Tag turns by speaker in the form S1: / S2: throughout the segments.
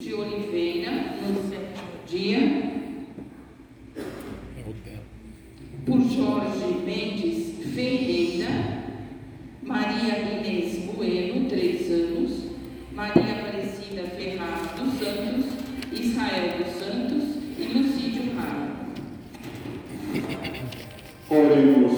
S1: de Oliveira, no sétimo dia. Por Jorge Mendes Ferreira, Maria Inês Bueno, três anos, Maria Aparecida Ferraz dos Santos, Israel dos Santos e Lucídio Rara.
S2: Oremos.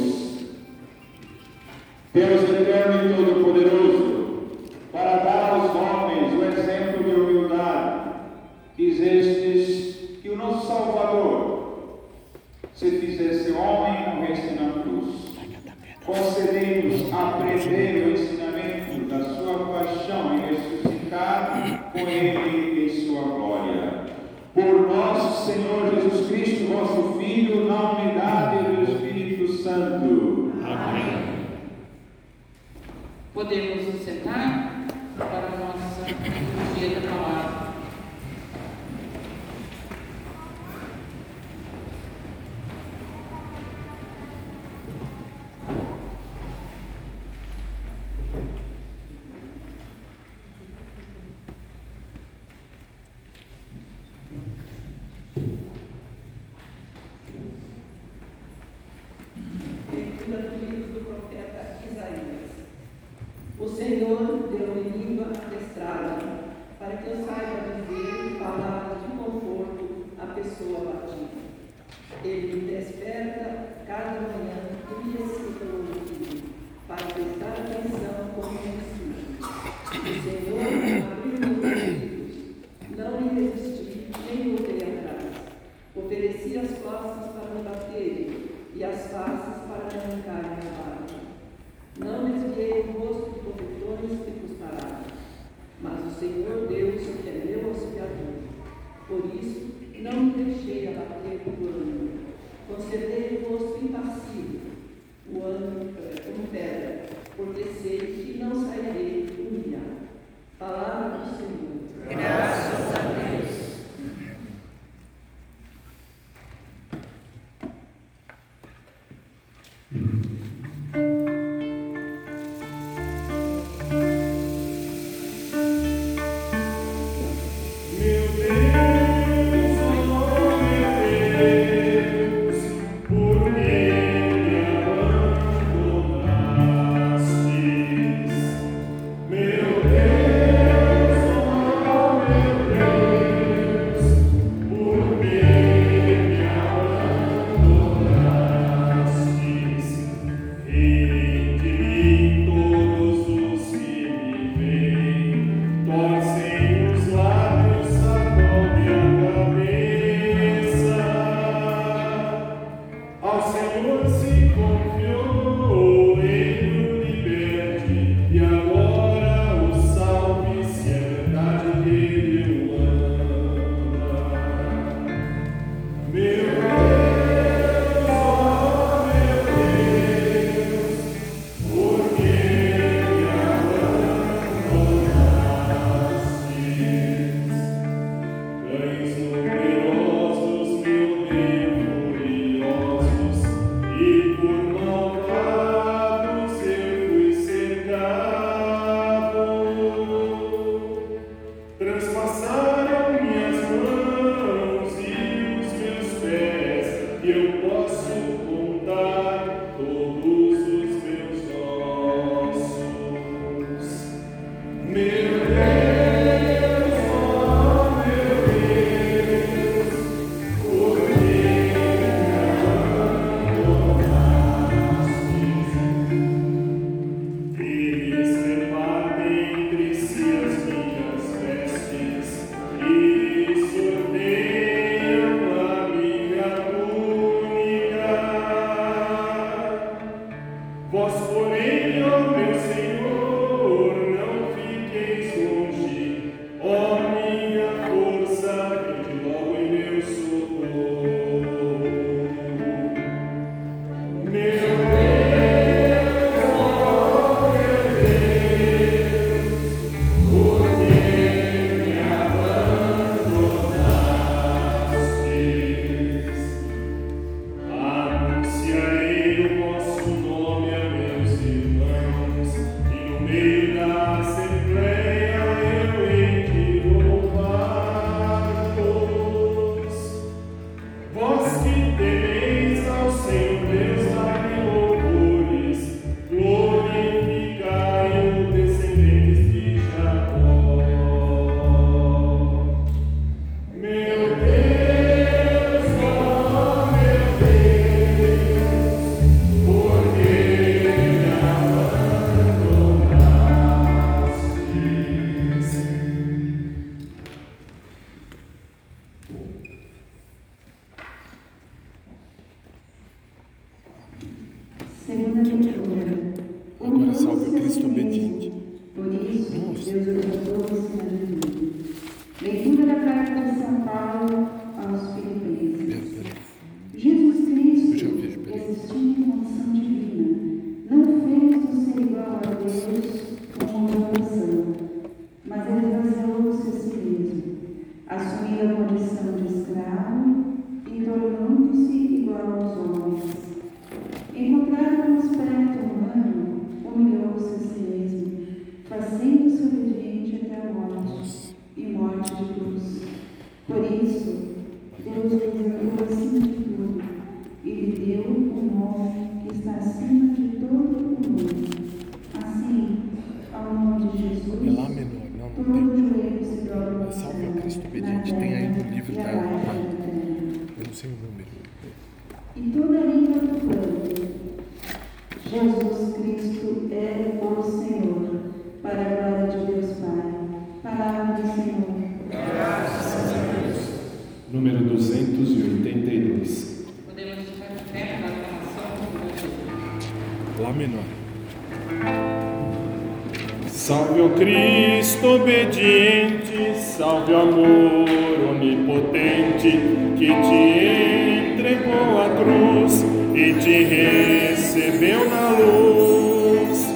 S3: Salve o Cristo obediente, salve o
S4: amor onipotente que te entregou a cruz e te recebeu na luz.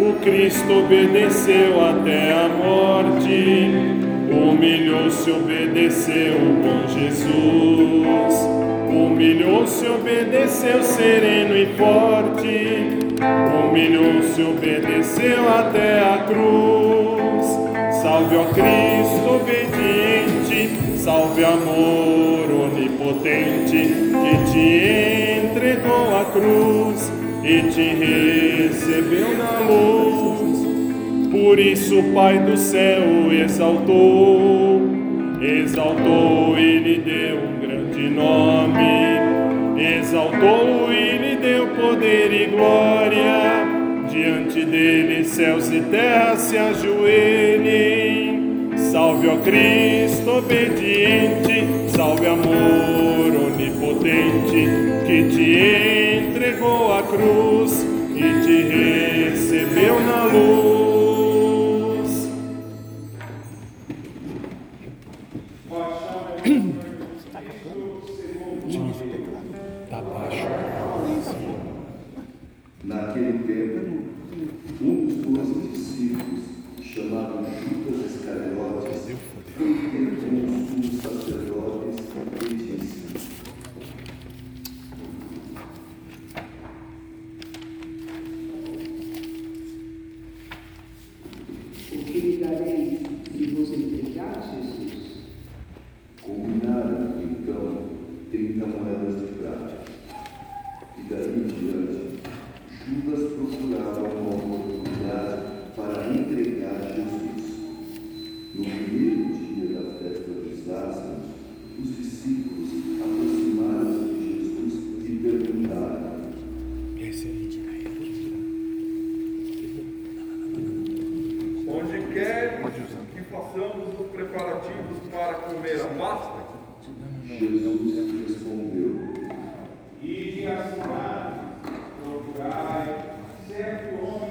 S4: O Cristo obedeceu até a morte, humilhou-se, obedeceu com Jesus. Humilhou-se, obedeceu sereno e forte Humilhou-se, obedeceu até a cruz. Salve, ó Cristo obediente, salve, amor onipotente, que te entregou a cruz e te recebeu na luz. Por isso, Pai do céu exaltou, exaltou e lhe deu um grande nome, exaltou poder e glória. Diante dele, céus e terra se ajoelhem. Salve, ó Cristo obediente, salve, amor onipotente, que te entregou a cruz e te recebeu na luz.
S5: façamos os preparativos para comer a Páscoa?
S6: Jesus respondeu:
S7: Ide à cidade, procurai certo homem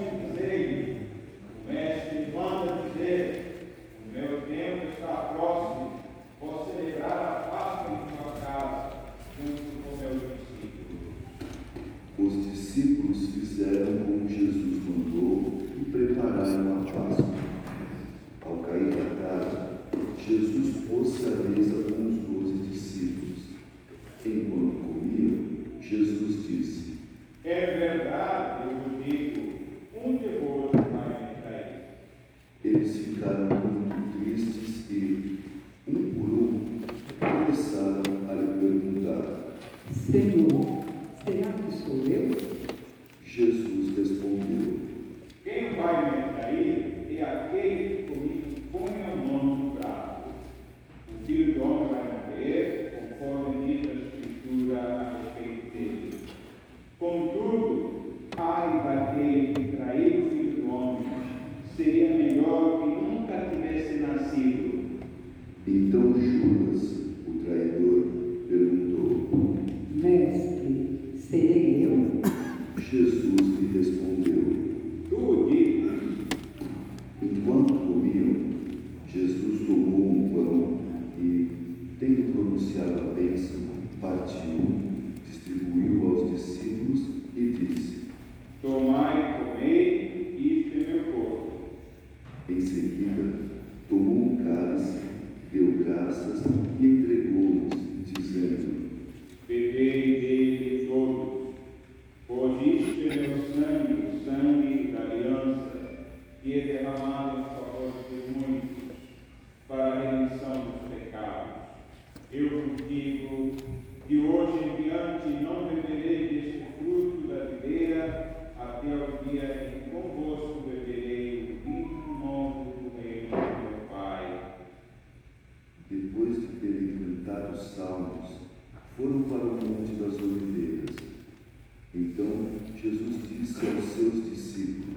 S6: foram para o Monte das Oliveiras. Então Jesus disse aos seus discípulos,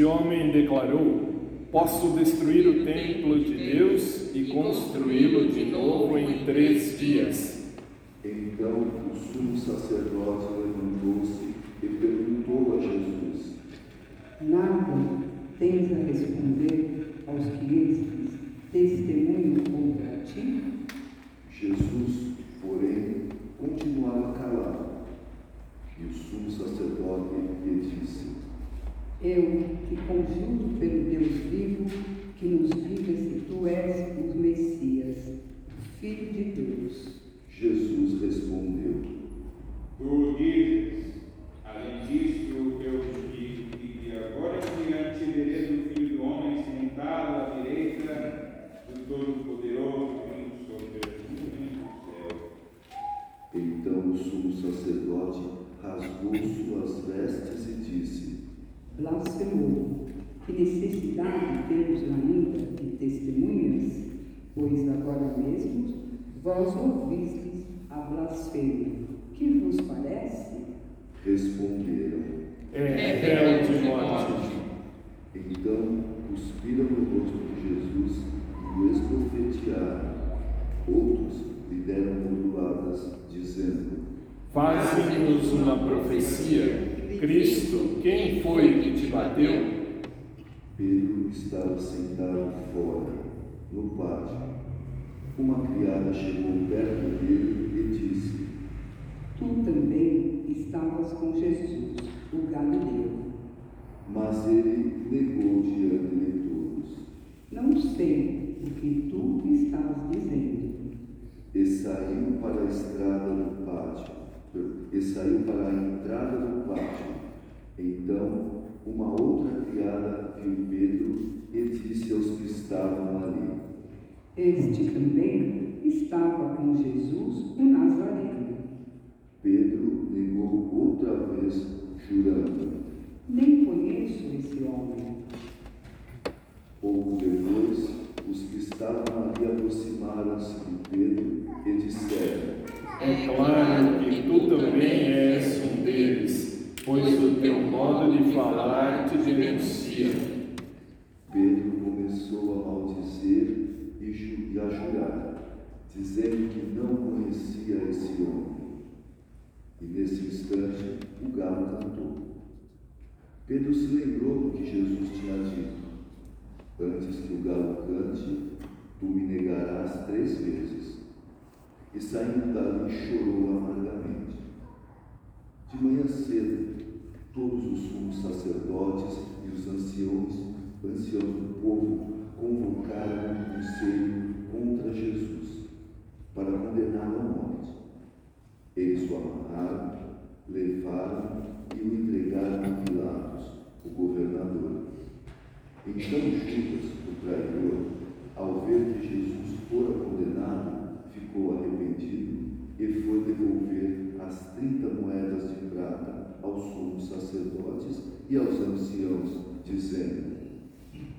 S7: Este homem
S8: declarou: Posso destruir o templo de Deus e construí-lo de novo em três dias.
S6: Então o sumo sacerdote levantou-se e perguntou a Jesus:
S9: Nada tens a responder aos que estes testemunham contra ti?
S6: Jesus, porém, continuava calado. E o sumo sacerdote lhe disse:
S9: Eu te conjuro pelo Deus vivo que nos diga se tu és o Messias, Filho de Deus.
S6: Jesus respondeu:
S7: Tu dizes, além disso, eu te digo que de agora em diante vereis o Filho do Homem sentado à direita do Todo-Poderoso vindo sobre as nuvens do céu.
S6: Então o sumo sacerdote rasgou suas vestes e disse:
S9: Blasfemou. Que necessidade temos ainda de testemunhas? Pois agora mesmo vós ouvistes a blasfêmia. Que vos parece?
S6: Responderam.
S8: É réu de morte.
S6: Então cuspiram no rosto de Jesus e o esbofetearam. Outros lhe deram moduladas, dizendo:
S8: Faze-nos uma profecia. Cristo, quem foi que te bateu?
S6: Pedro estava sentado fora, no pátio. Uma criada chegou perto dele e disse:
S9: Tu também estavas com Jesus, o Galileu.
S6: Mas ele negou diante de todos.
S9: Não sei o que tu estás dizendo.
S6: E saiu para a estrada do pátio, e saiu para a entrada do pátio. Então, uma outra criada viu Pedro e disse aos que estavam ali:
S9: Este também estava com Jesus, o Nazareno.
S6: Pedro negou outra vez, jurando.
S9: Nem conheço esse homem.
S6: Pouco depois, os que estavam ali aproximaram-se de Pedro e disseram:
S8: É claro que tu também és um deles, pois o teu modo de falar te denuncia.
S6: Pedro começou a maldizer e e a jurar, dizendo que não conhecia esse homem. E nesse instante o galo cantou. Pedro se lembrou do que Jesus tinha dito: Antes que o galo cante, tu me negarás três vezes. E saindo dali chorou amargamente. De manhã cedo, todos os sumos sacerdotes e os anciãos, anciãos do povo convocaram um conselho contra Jesus para condená-lo à morte o amarraram, levaram e o entregaram a Pilatos, o governador. Então Judas, o traidor, ao ver que Jesus fora condenado, ficou arrependido e foi devolver as trinta moedas de prata aos sumos sacerdotes e aos anciãos, dizendo: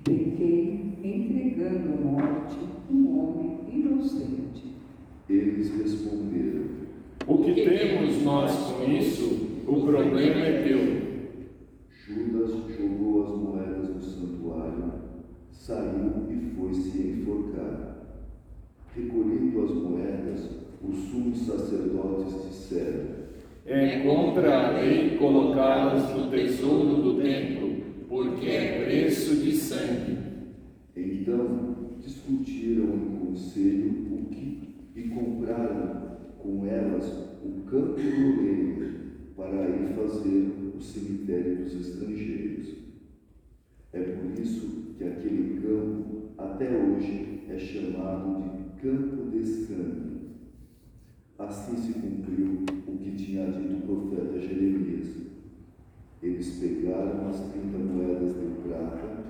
S9: Pequei entregando à morte um homem inocente.
S6: Eles responderam:
S8: o que temos nós com isso? O problema é teu.
S6: Judas jogou as moedas no santuário, saiu e foi se enforcar. Recolhendo as moedas, os sumos sacerdotes disseram:
S8: É contra a lei colocá-las no tesouro do templo, porque é preço de sangue.
S6: Então discutiram em conselho o que e compraram com elas o campo do oleiro para ir fazer o cemitério dos estrangeiros. É por isso que aquele campo até hoje é chamado de campo de sangue. Assim se cumpriu o que tinha dito o profeta Jeremias. Eles pegaram as trinta moedas de prata,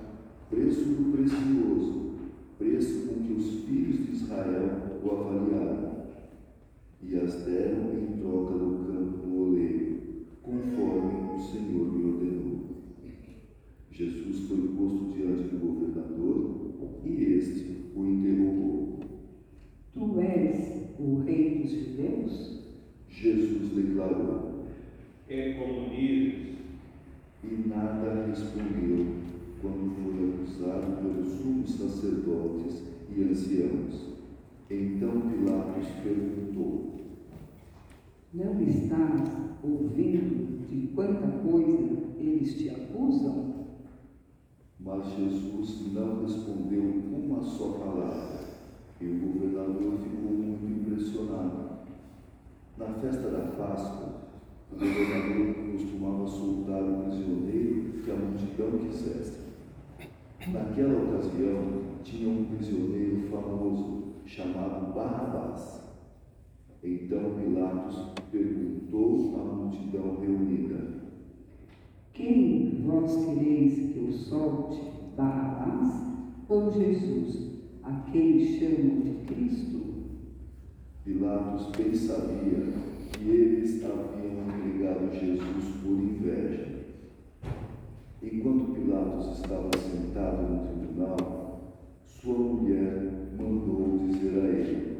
S6: preço do precioso, preço com que os filhos de Israel o avaliaram, e as deram em troca do campo do oleiro, conforme o Senhor me ordenou. Jesus foi posto diante do governador e este o interrogou.
S9: Tu és o rei dos judeus?
S6: Jesus declarou,
S7: É como dizes,
S6: e nada respondeu quando foi acusado pelos sumos sacerdotes e anciãos. Então Pilatos perguntou:
S9: Não estás ouvindo de quanta coisa eles te acusam?
S6: Mas Jesus não respondeu uma só palavra, e o governador ficou muito impressionado. Na festa da Páscoa, o governador costumava soltar o prisioneiro que a multidão quisesse. Naquela ocasião, tinha um prisioneiro famoso chamado Barrabás. Então Pilatos perguntou à multidão reunida:
S9: Quem vós quereis que eu solte, Barrabás ou Jesus, a quem chamam de Cristo?
S6: Pilatos bem sabia que eles haviam entregado Jesus por inveja. Enquanto Pilatos estava sentado no tribunal, sua mulher mandou dizer a ele: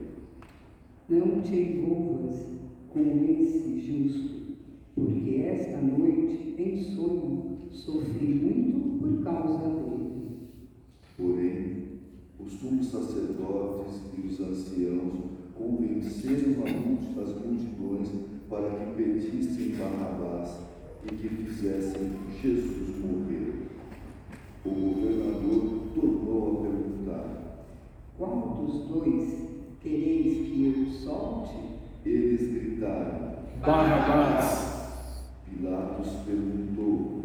S9: Não te envolvas com esse justo, porque esta noite, em sonho, sofri muito por causa dele.
S6: Porém, os sumos sacerdotes e os anciãos convenceram as multidões para que pedissem Barrabás e que fizessem Jesus morrer. O governador tornou a perguntar.
S9: Qual dos dois quereis que eu solte?
S6: Eles gritaram.
S8: Barrabás.
S6: Pilatos perguntou.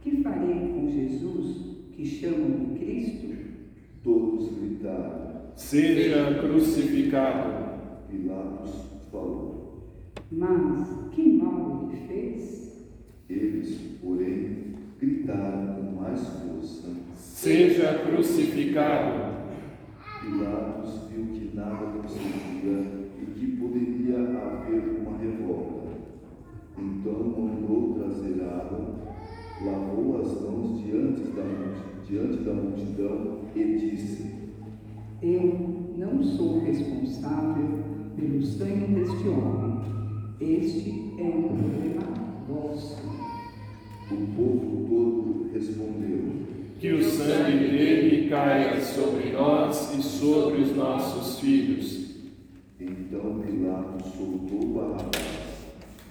S9: Que farei com Jesus, que chamam de Cristo?
S6: Todos gritaram.
S8: Seja crucificado.
S6: Pilatos falou.
S9: Mas que mal ele fez?
S6: Eles, porém, gritaram com mais força.
S8: Seja crucificado.
S6: Pilatos viu que nada conseguia e que poderia haver uma revolta. Então mandou trazer água, lavou as mãos diante da, diante da multidão e disse:
S9: Eu não sou responsável pelo sangue deste homem. Este é um problema vosso.
S6: O povo todo respondeu:
S8: Que o sangue dele caia sobre nós e sobre os nossos filhos.
S6: Então Pilatos soltou Barrabás,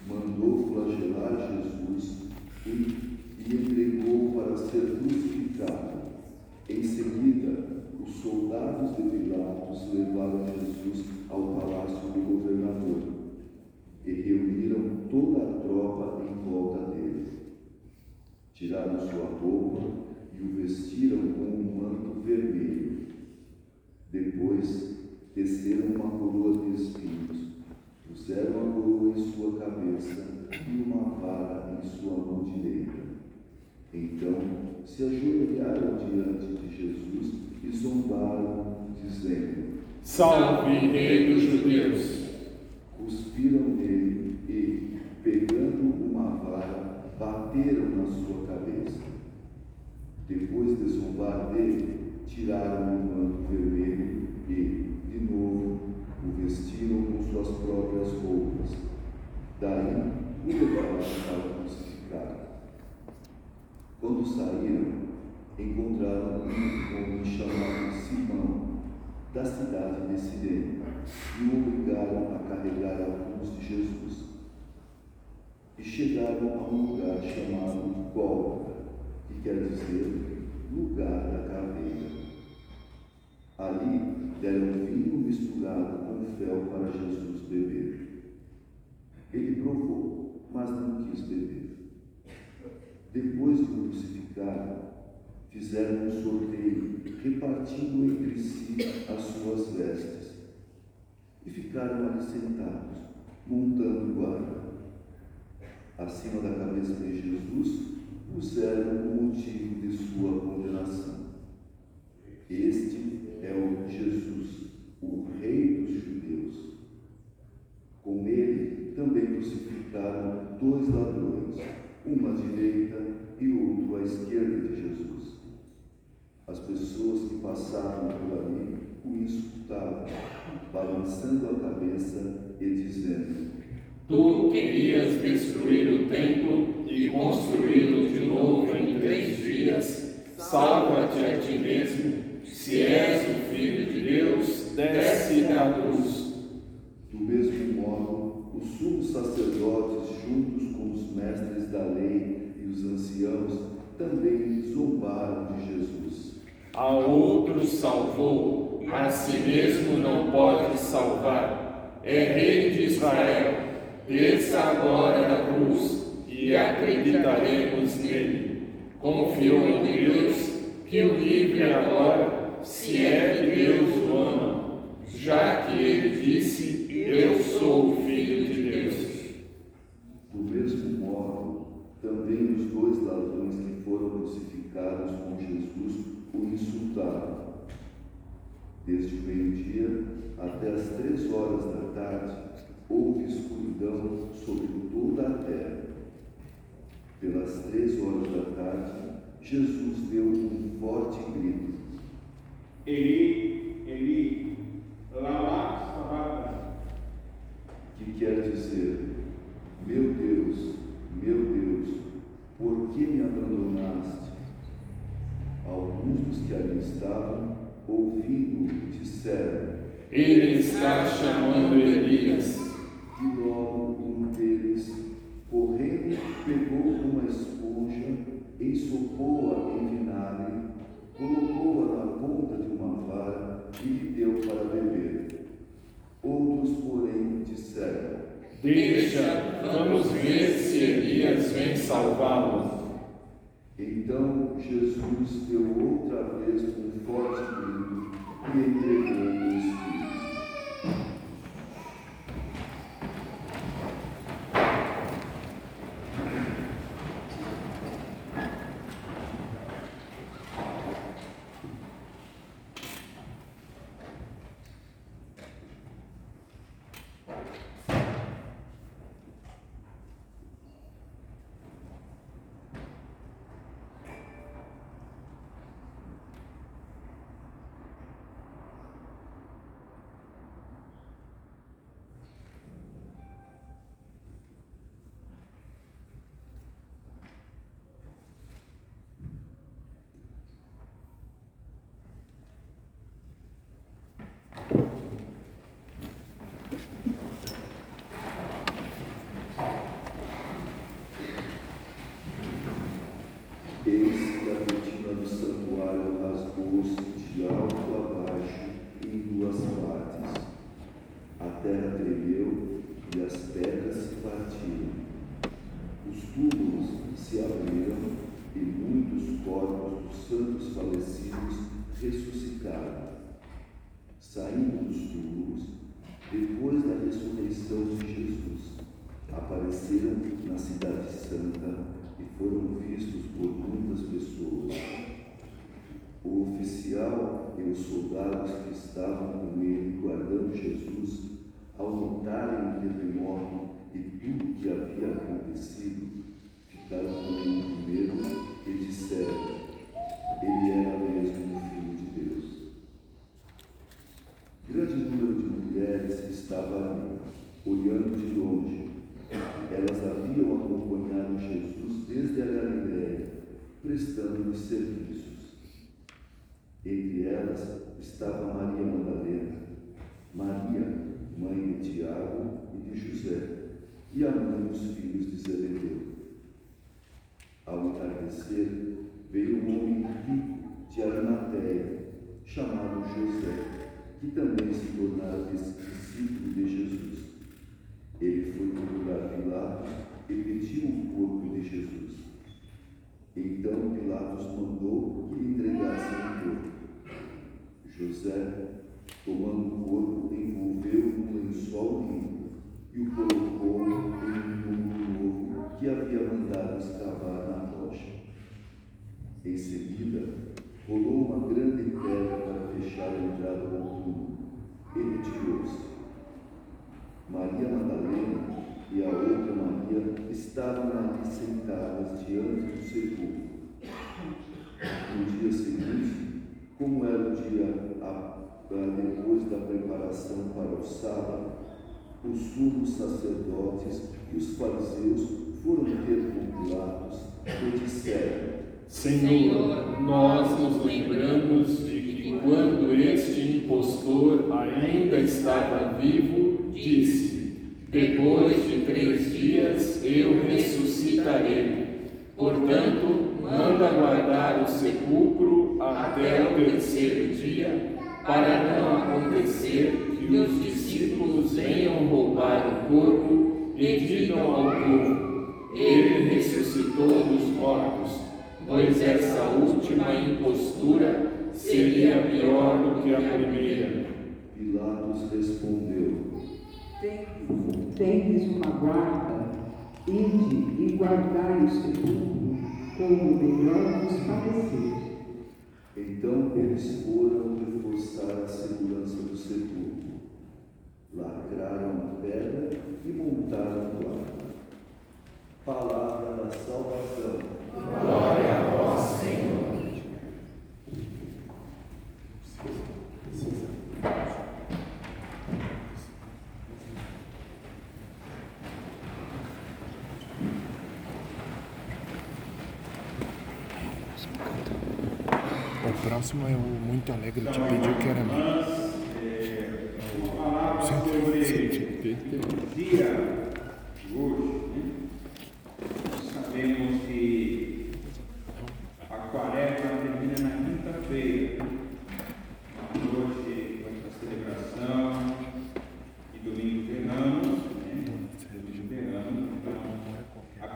S6: mandou flagelar Jesus e, e entregou para ser crucificado. Em seguida, os soldados de Pilatos levaram Jesus ao palácio do governador e reuniram toda a tropa em volta dele. Tiraram sua roupa e o vestiram com um manto vermelho. Depois, teceram uma coroa de espinhos, puseram a coroa em sua cabeça e uma vara em sua mão direita. Então se ajoelharam diante de Jesus e zombaram, dizendo:
S8: Salve, Rei dos Judeus.
S6: Cuspiram nele e, bateram na sua cabeça. Depois de zombar dele, tiraram o manto vermelho e, de novo, o vestiram com suas próprias roupas. Daí, o levaram para crucificado. Quando saíram, encontraram um homem chamado Simão, da cidade de Sirene, e o obrigaram a carregar a cruz de Jesus. E chegaram a um lugar chamado Gólgota, quer dizer lugar da caveira. Ali deram vinho misturado com fel para Jesus beber. Ele provou, mas não quis beber. Depois de o crucificar, fizeram um sorteio, repartindo entre si as suas vestes. E ficaram ali sentados, montando guarda. Acima da cabeça de Jesus, puseram o motivo de sua condenação. Este é o Jesus, o Rei dos Judeus. Com ele também crucificaram dois ladrões, um à direita e outro à esquerda de Jesus. As pessoas que passavam por ali o insultavam, balançando a cabeça e dizendo:
S1: Tu querias destruir o templo e construí-lo de novo em três dias. Salva-te a ti mesmo. Se és o Filho de Deus, desce da cruz.
S6: Do mesmo modo, os sumos sacerdotes, juntos com os mestres da lei e os anciãos, também zombaram de Jesus.
S4: A outros salvou, a si mesmo não pode salvar. É Rei de Israel. Desça agora da cruz e acreditaremos nele. Confiou em Deus, que o livre agora, se é que Deus o ama, já que ele disse: Eu sou o Filho de Deus.
S6: Do mesmo modo, também os dois ladrões que foram crucificados com Jesus o insultaram. Desde o meio-dia até as três horas da tarde, houve escuridão sobre toda a terra. Pelas três horas da tarde, Jesus deu um forte grito.
S7: Eli, Eli, lama sabachthani.
S6: que quer dizer: Meu Deus, meu Deus, por que me abandonaste? Alguns dos que ali estavam, ouvindo, disseram,
S4: Ele está chamando Elias.
S6: e logo um deles, correndo, pegou uma esponja, ensopou-a em vinagre, colocou-a na ponta de uma vara e lhe deu para beber. Outros, porém, disseram,
S4: Deixa, vamos ver se Elias vem salvá-lo.
S6: Então Jesus deu outra vez um forte grito e entregou o Espírito. Eis que a cortina do santuário rasgou-se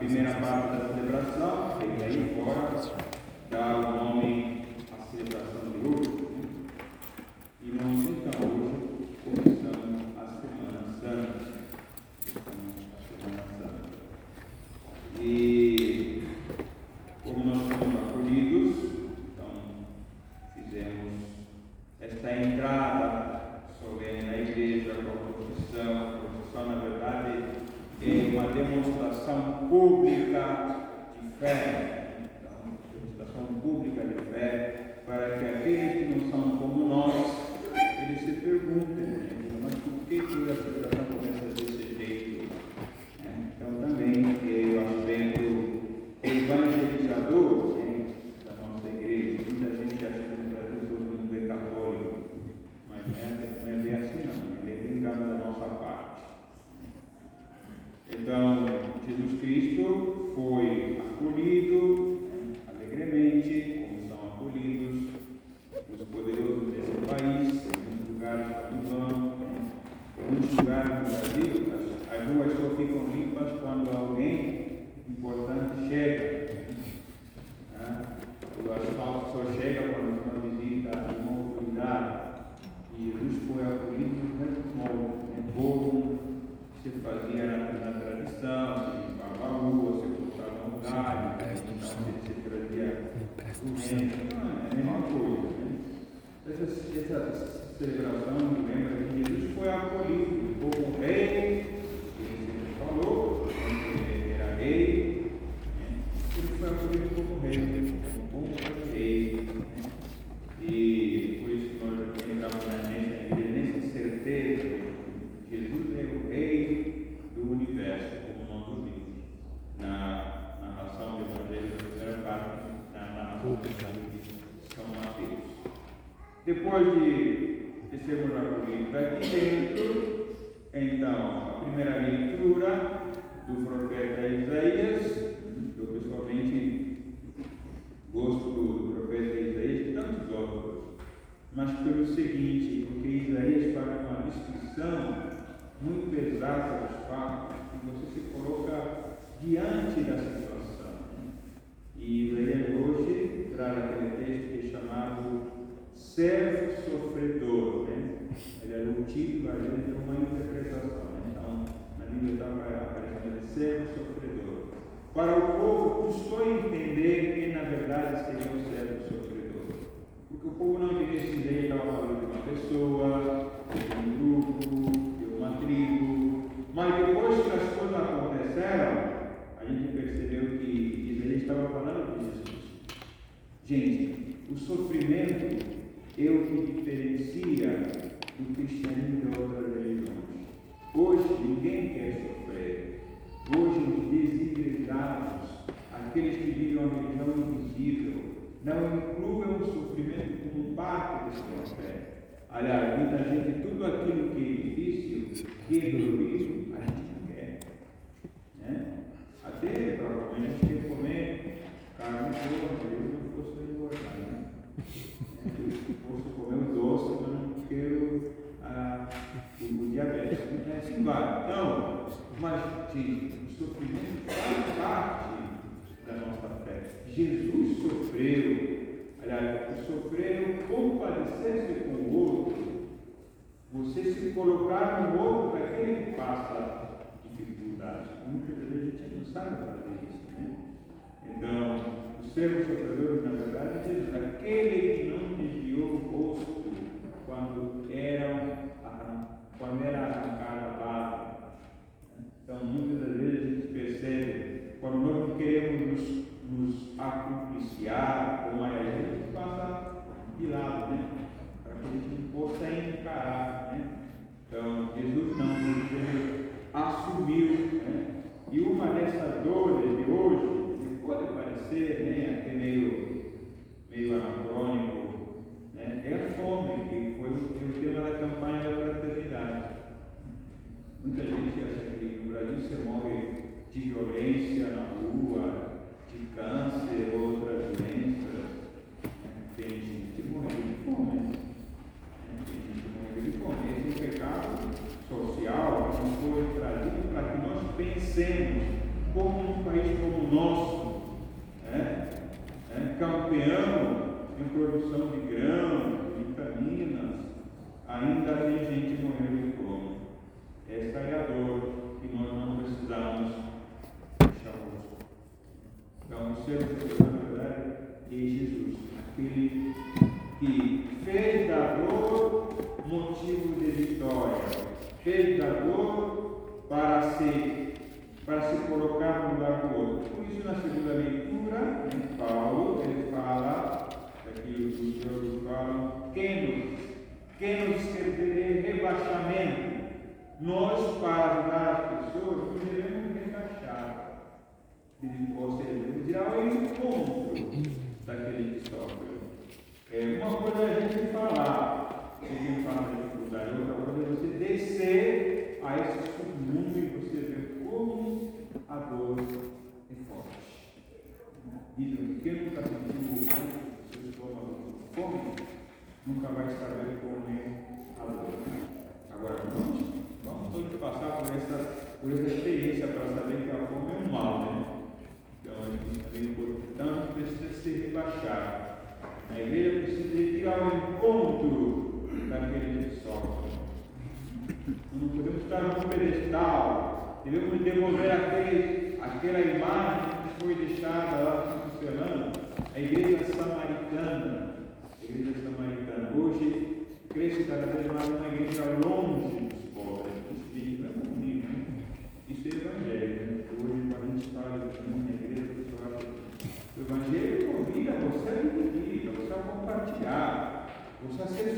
S8: primeira
S7: parte da celebração, feita aí fora,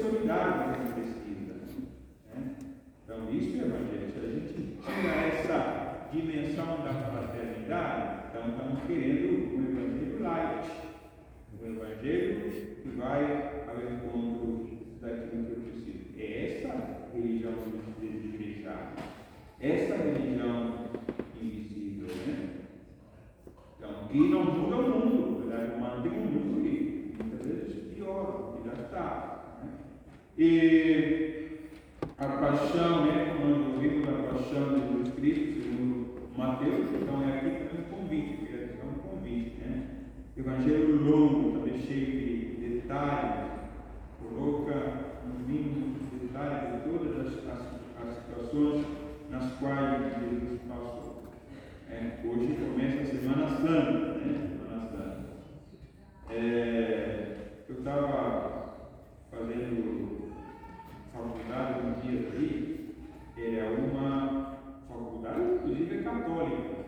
S7: solidário nessa pesquisa. Né? Então, isso é evangelho. Se a gente tira essa dimensão da fraternidade, então estamos querendo um evangelho light, um evangelho que vai ao encontro daquilo que eu preciso. É essa religião que a gente deixar. Essa religião invisível, né? Então, que não muda o mundo. Na verdade humana tem um mundo que muitas vezes piora, que já está. E a paixão, né? Como nós ouvimos a paixão de Jesus Cristo, segundo Mateus, então é aqui também um convite, é um convite, né? Evangelho longo, também cheio de detalhes, coloca no mínimo detalhes de todas as, as, as situações nas quais Jesus passou. É, hoje começa a Semana Santa, né? Semana Santa. É, eu estava fazendo faculdade um dia ali, é uma faculdade, inclusive é católica.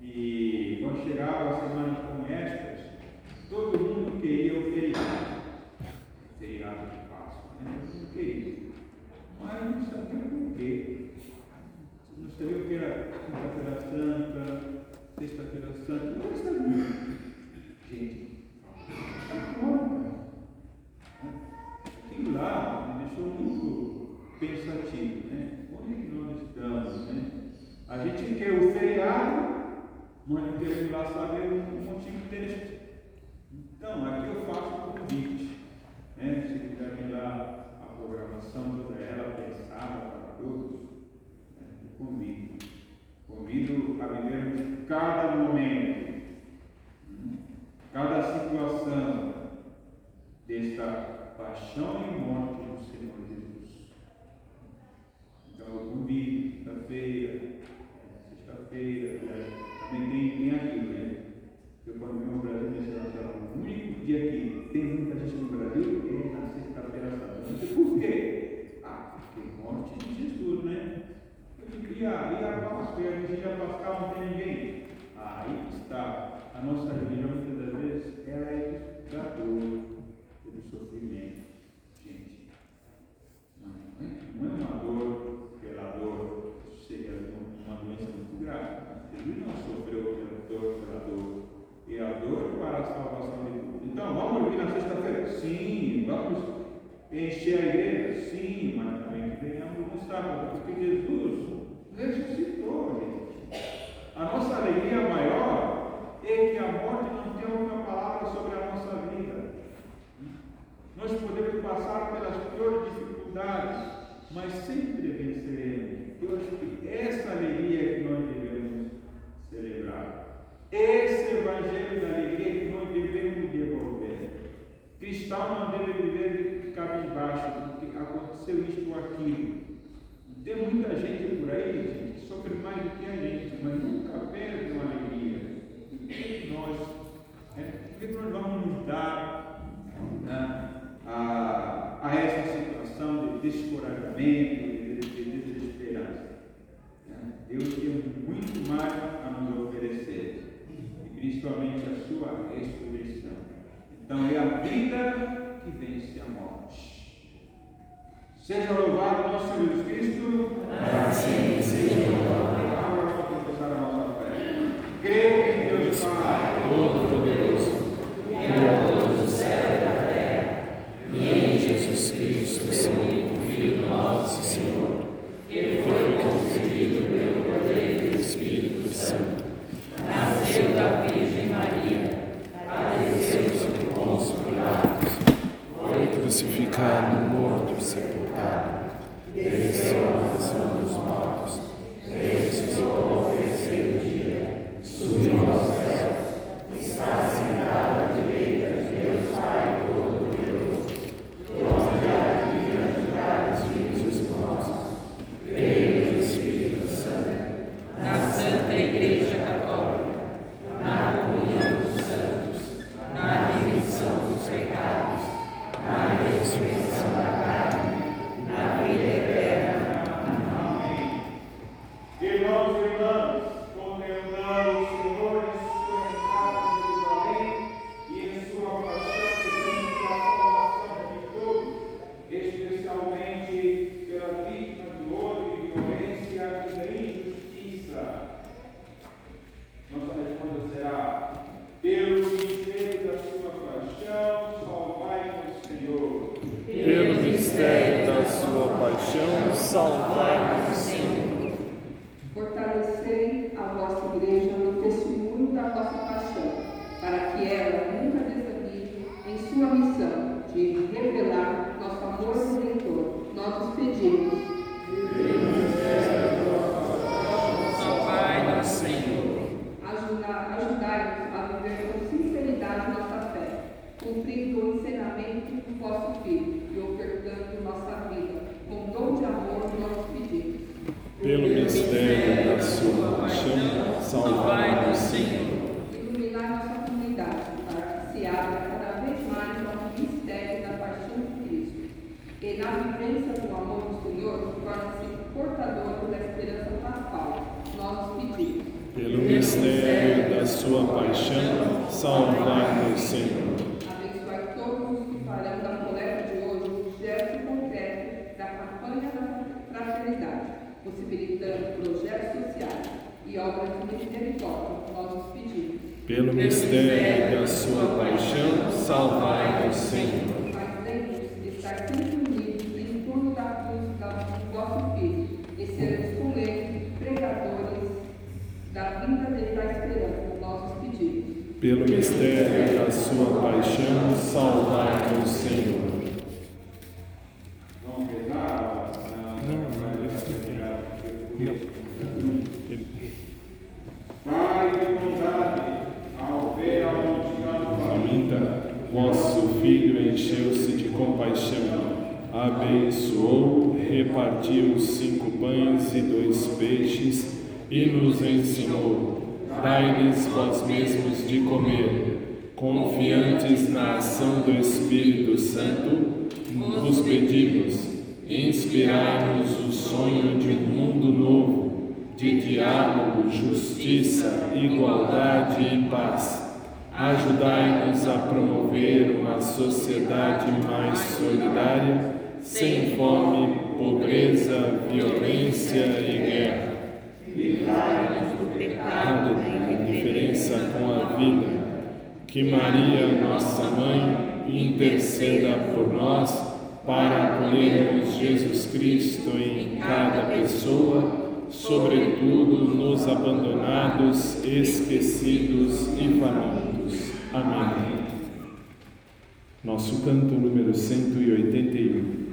S7: E quando chegava a semana como estas, todo mundo queria o feriado. Feriado de Páscoa, né? Não queria. Mas não sabia por quê. Não sabia o que era Quinta-feira Santa, Sexta-feira Santa, não sabia. Gente. Aquilo me deixou muito pensativo, né? Onde é que nós estamos, né? A gente quer o feriado, mas queremos lá saber o motivo deste. Então, aqui eu faço um convite. Né? Se quiserem lá a programação toda ela pensada para todos, né? convido. Convido a vivermos cada momento, cada situação desta paixão e morte do Senhor Jesus. Então convido, quinta-feira, sexta-feira, também tem, tem aquilo, né? Eu quando vim ao Brasil nesse Natal, o único dia que tem muita gente no Brasil é na sexta-feira santa. Por quê. Ah, porque morte de Jesus, né? Eu digo, e a, e a Páscoa, e a vigília pascal não tem ninguém? Aí está. A nossa religião, muitas das vezes, ela é do sofrimento. Gente, não é, não é uma dor pela dor, seria uma doença muito grave. Jesus não sofreu pela dor, pela dor. E a dor para a salvação de todos. Então, vamos vir na sexta-feira? Sim. Vamos encher a igreja? Sim, mas também que venhamos no sábado, porque Jesus ressuscitou, gente. A nossa alegria maior é que a morte não tem uma palavra sobre a nossa vida. Nós podemos passar pelas piores dificuldades, mas sempre venceremos. Eu acho que essa alegria é que nós devemos celebrar. Esse evangelho da alegria que nós devemos devolver. Cristão não deve viver de cabisbaixo, porque aconteceu isto ou aquilo. Tem muita gente por aí, gente, que sofre mais do que a gente, mas nunca perde uma alegria. E nós, né, o que nós vamos nos dar né, a, a essa situação de descorajamento, de, de desesperança? Né? Deus tem muito mais a nos oferecer, e principalmente a sua ressurreição. Então é a vida que vence a morte. Seja louvado nosso Jesus Cristo.
S10: Assim seja
S7: confessar a nossa fé. Creio em Deus Pai.
S10: Todo-Poderoso, Criador do céu e da terra, e em Jesus Cristo, seu único Filho, nosso Senhor, que foi concebido pelo poder do Espírito Santo, nasceu da Virgem Maria, padeceu sob Pôncio Pilatos,
S4: Foi crucificado,
S9: vinda,
S4: vosso filho encheu-se de compaixão, abençoou, repartiu cinco pães e dois peixes e nos ensinou: Dai-lhes vós mesmos de comer. Confiantes na ação do Espírito Santo, vos pedimos: inspirai-nos o sonho de um mundo novo, de diálogo, justiça, igualdade e paz ajudai-nos a promover uma sociedade mais solidária, sem fome, pobreza, violência e guerra. Livrai-nos do pecado e indiferença com a vida. Que Maria, nossa mãe, interceda por nós para acolhermos Jesus Cristo em cada pessoa sobretudo nos abandonados, esquecidos e famintos. Amém. Nosso canto número 181.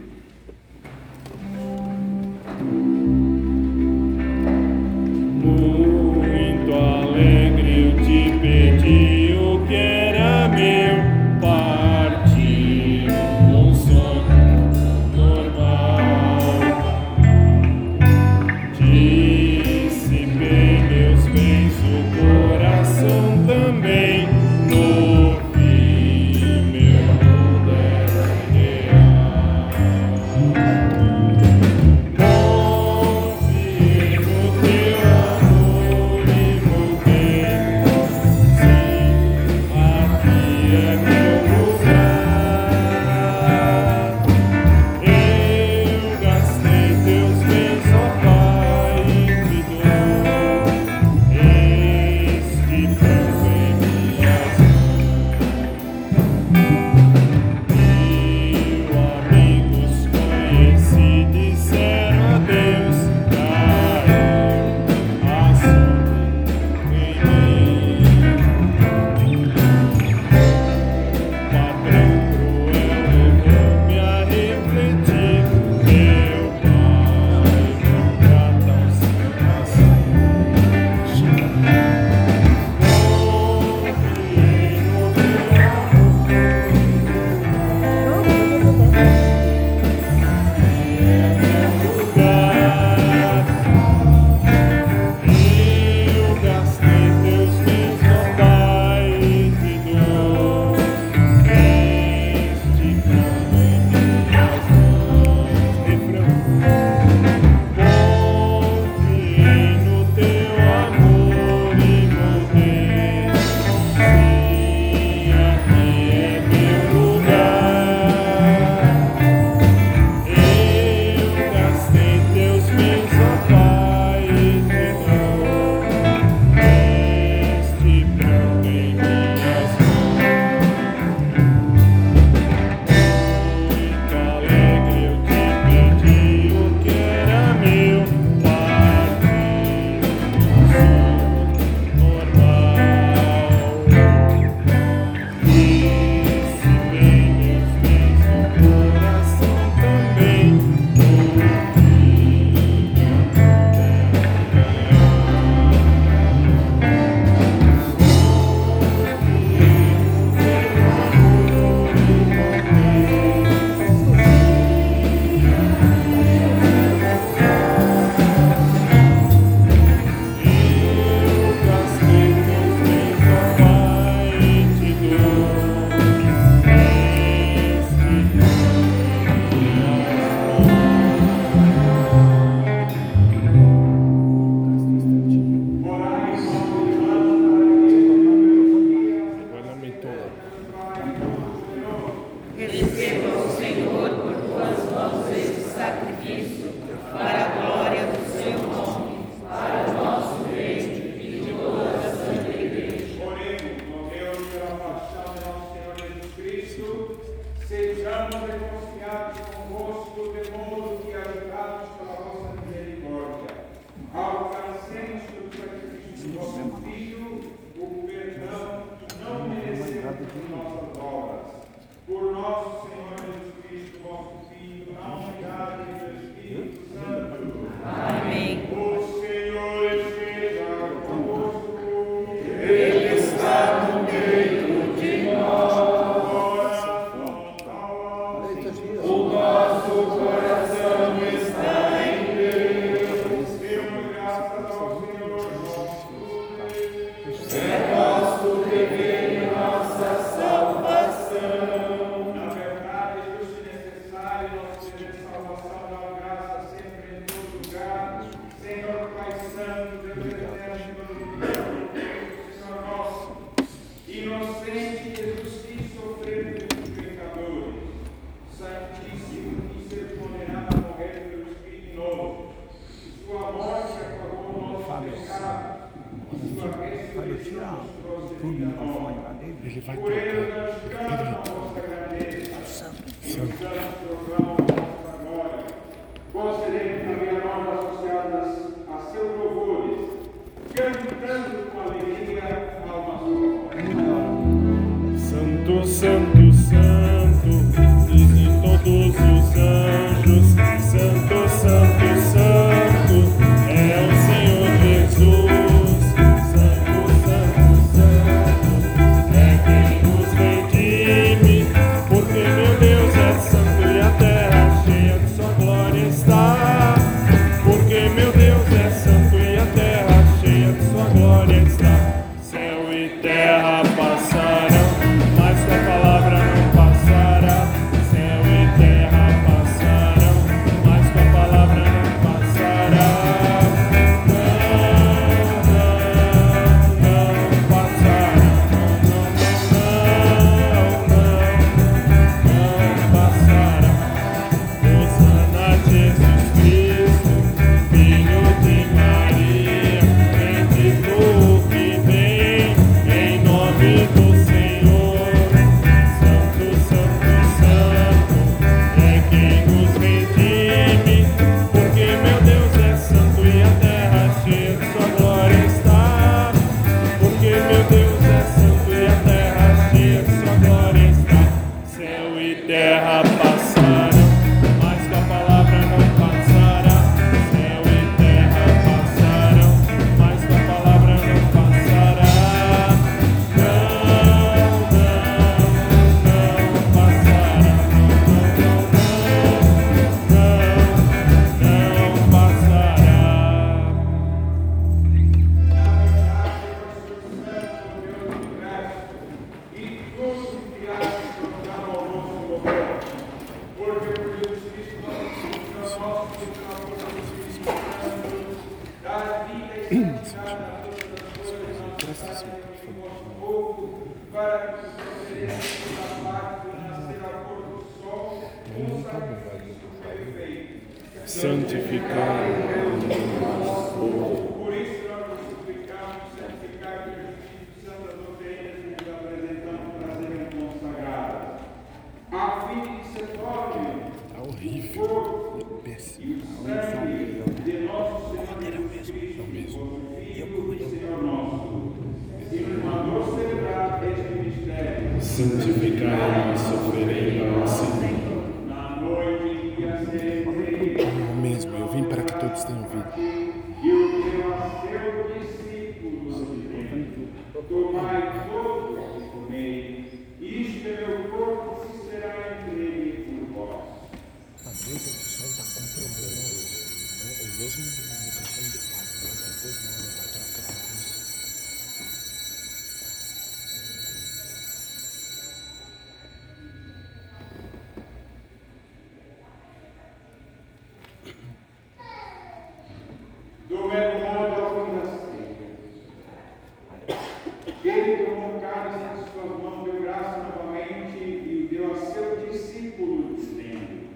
S4: ele
S7: tomou cálice e suas mãos, deu graça novamente e deu a seu discípulo, dizendo: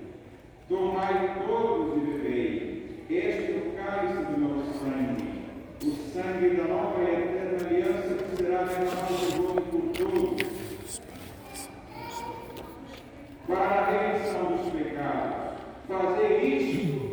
S7: Tomai todos e bebei. Este é o cálice do meu sangue, o sangue da nova e eterna aliança que será derramado no mundo por
S8: todos.
S7: Para a redenção dos pecados,
S4: fazer isto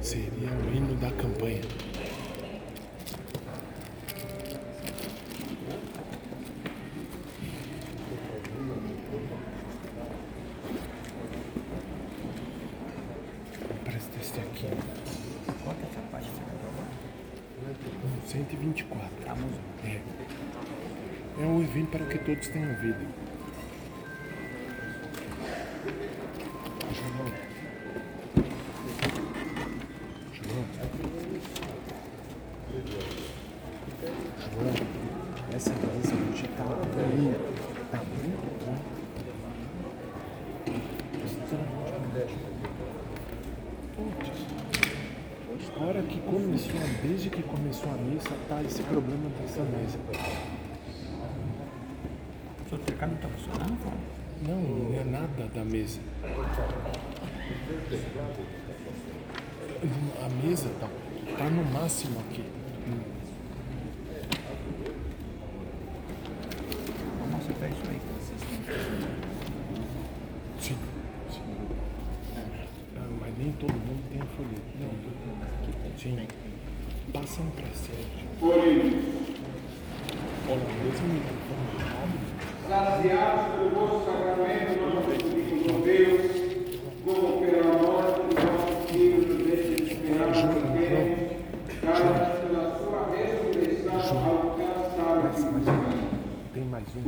S4: Seria o hino da campanha. Parece este aqui.
S1: Qual é essa parte que você vai
S4: vinte 124.
S1: Tá
S4: é. É um evento para que todos tenham vida. tratar esse problema dessa mesa.
S1: O seu teclado não está funcionando?
S4: Não, não é nada da mesa. A mesa está tá no máximo aqui.
S1: Vamos acertar isso aí.
S4: Sim. Sim. Não, mas nem todo mundo tem folha. Não, sim passam para sempre. Pela mesma
S7: Saciados pelo vosso sacramento, nós pedimos, ó Deus, como pela morte dos nossos filhos, nos deixe esperar no reino, para pela sua ressurreição alcançar a vida.
S1: Tem mais um.